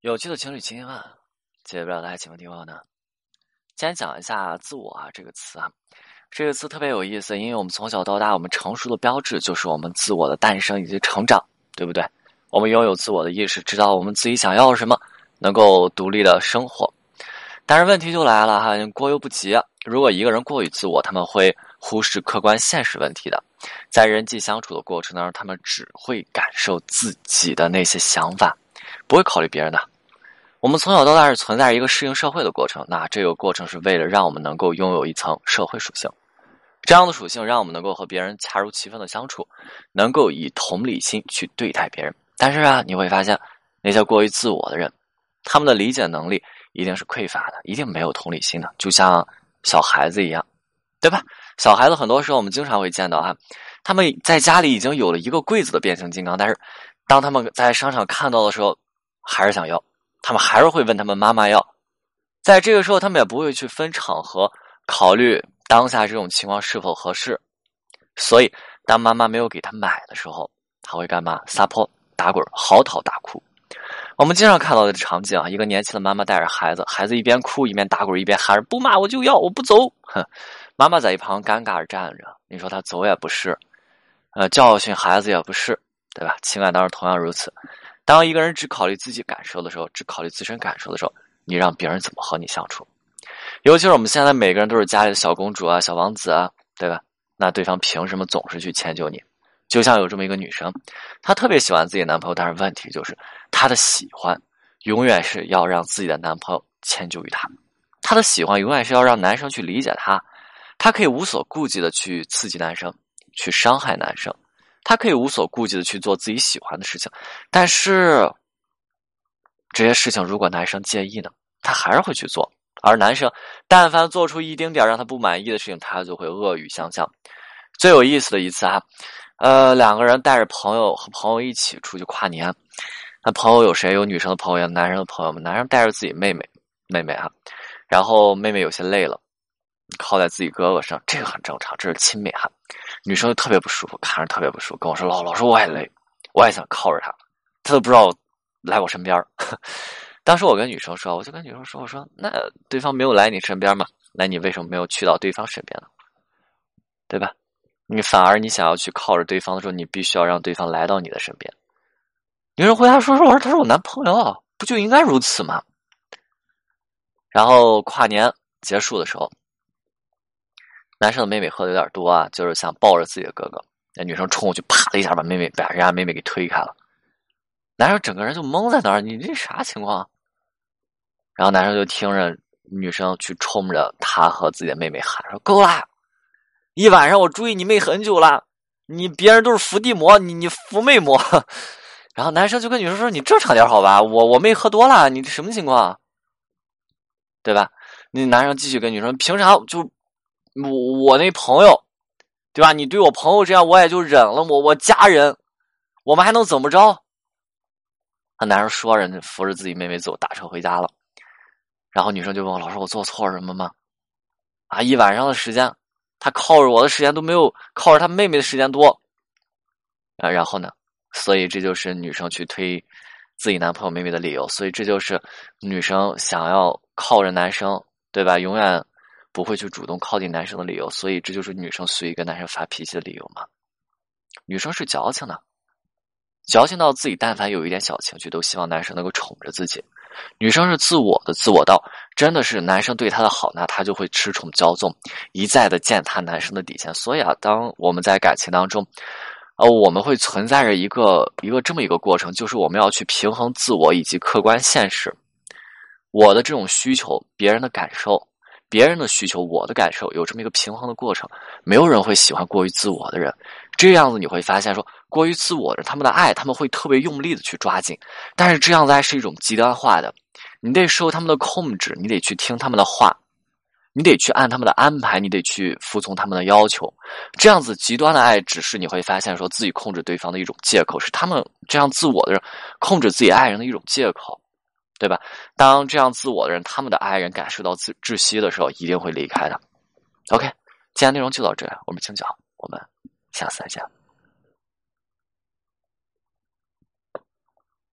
有趣的情侣千千万，解不了的爱情问题问呢？今天讲一下“自我”啊这个词啊，这个词特别有意思，因为我们从小到大，我们成熟的标志就是我们自我的诞生以及成长，对不对？我们拥有自我的意识，知道我们自己想要什么，能够独立的生活。但是问题就来了哈，过犹不及。如果一个人过于自我，他们会忽视客观现实问题的，在人际相处的过程当中，他们只会感受自己的那些想法。不会考虑别人的。我们从小到大是存在一个适应社会的过程，那这个过程是为了让我们能够拥有一层社会属性，这样的属性让我们能够和别人恰如其分的相处，能够以同理心去对待别人。但是啊，你会发现那些过于自我的人，他们的理解能力一定是匮乏的，一定没有同理心的，就像小孩子一样，对吧？小孩子很多时候我们经常会见到哈，他们在家里已经有了一个柜子的变形金刚，但是当他们在商场看到的时候，还是想要，他们还是会问他们妈妈要，在这个时候，他们也不会去分场合考虑当下这种情况是否合适，所以当妈妈没有给他买的时候，他会干嘛？撒泼打滚，嚎啕大哭。我们经常看到的场景啊，一个年轻的妈妈带着孩子，孩子一边哭一边打滚，一边喊着“不骂我就要，我不走”。哼，妈妈在一旁尴尬着站着，你说他走也不是，呃，教训孩子也不是，对吧？情感当中同样如此。当一个人只考虑自己感受的时候，只考虑自身感受的时候，你让别人怎么和你相处？尤其是我们现在每个人都是家里的小公主啊、小王子啊，对吧？那对方凭什么总是去迁就你？就像有这么一个女生，她特别喜欢自己男朋友，但是问题就是她的喜欢永远是要让自己的男朋友迁就于她，她的喜欢永远是要让男生去理解她，她可以无所顾忌的去刺激男生，去伤害男生。他可以无所顾忌的去做自己喜欢的事情，但是这些事情如果男生介意呢，他还是会去做。而男生但凡做出一丁点让他不满意的事情，他就会恶语相向。最有意思的一次啊，呃，两个人带着朋友和朋友一起出去跨年，那朋友有谁？有女生的朋友，有男生的朋友们。男生带着自己妹妹，妹妹啊，然后妹妹有些累了。靠在自己哥哥上，这个很正常，这是亲妹哈。女生就特别不舒服，看着特别不舒服，跟我说：“老老师，我也累，我也想靠着他，他都不知道来我身边。”当时我跟女生说，我就跟女生说：“我说那对方没有来你身边嘛？那你为什么没有去到对方身边呢？对吧？你反而你想要去靠着对方的时候，你必须要让对方来到你的身边。”女生回答说：“说我说他是我男朋友，不就应该如此吗？”然后跨年结束的时候。男生的妹妹喝的有点多啊，就是想抱着自己的哥哥。那女生冲过去，啪的一下把妹妹把人家妹妹给推开了。男生整个人就懵在那儿，你这啥情况？然后男生就听着女生去冲着他和自己的妹妹喊说：“够啦！一晚上我注意你妹很久了，你别人都是伏地魔，你你伏妹魔。”然后男生就跟女生说：“你正常点好吧？我我妹喝多了，你这什么情况？对吧？”那男生继续跟女生：“平常就。”我我那朋友，对吧？你对我朋友这样，我也就忍了。我我家人，我们还能怎么着？那男生说着，扶着自己妹妹走，打车回家了。然后女生就问我：“老师，我做错什么吗？”啊，一晚上的时间，他靠着我的时间都没有靠着他妹妹的时间多。啊，然后呢？所以这就是女生去推自己男朋友妹妹的理由。所以这就是女生想要靠着男生，对吧？永远。不会去主动靠近男生的理由，所以这就是女生随意跟男生发脾气的理由吗？女生是矫情的，矫情到自己但凡有一点小情绪，都希望男生能够宠着自己。女生是自我的自我到真的是男生对她的好，那她就会恃宠骄纵，一再的践踏男生的底线。所以啊，当我们在感情当中，呃，我们会存在着一个一个这么一个过程，就是我们要去平衡自我以及客观现实，我的这种需求，别人的感受。别人的需求，我的感受，有这么一个平衡的过程。没有人会喜欢过于自我的人，这样子你会发现，说过于自我的他们的爱，他们会特别用力的去抓紧。但是这样子爱是一种极端化的，你得受他们的控制，你得去听他们的话，你得去按他们的安排，你得去服从他们的要求。这样子极端的爱，只是你会发现，说自己控制对方的一种借口，是他们这样自我的人控制自己爱人的一种借口。对吧？当这样自我的人，他们的爱人感受到窒窒息的时候，一定会离开的。OK，今天内容就到这，我们清讲，我们下次再见。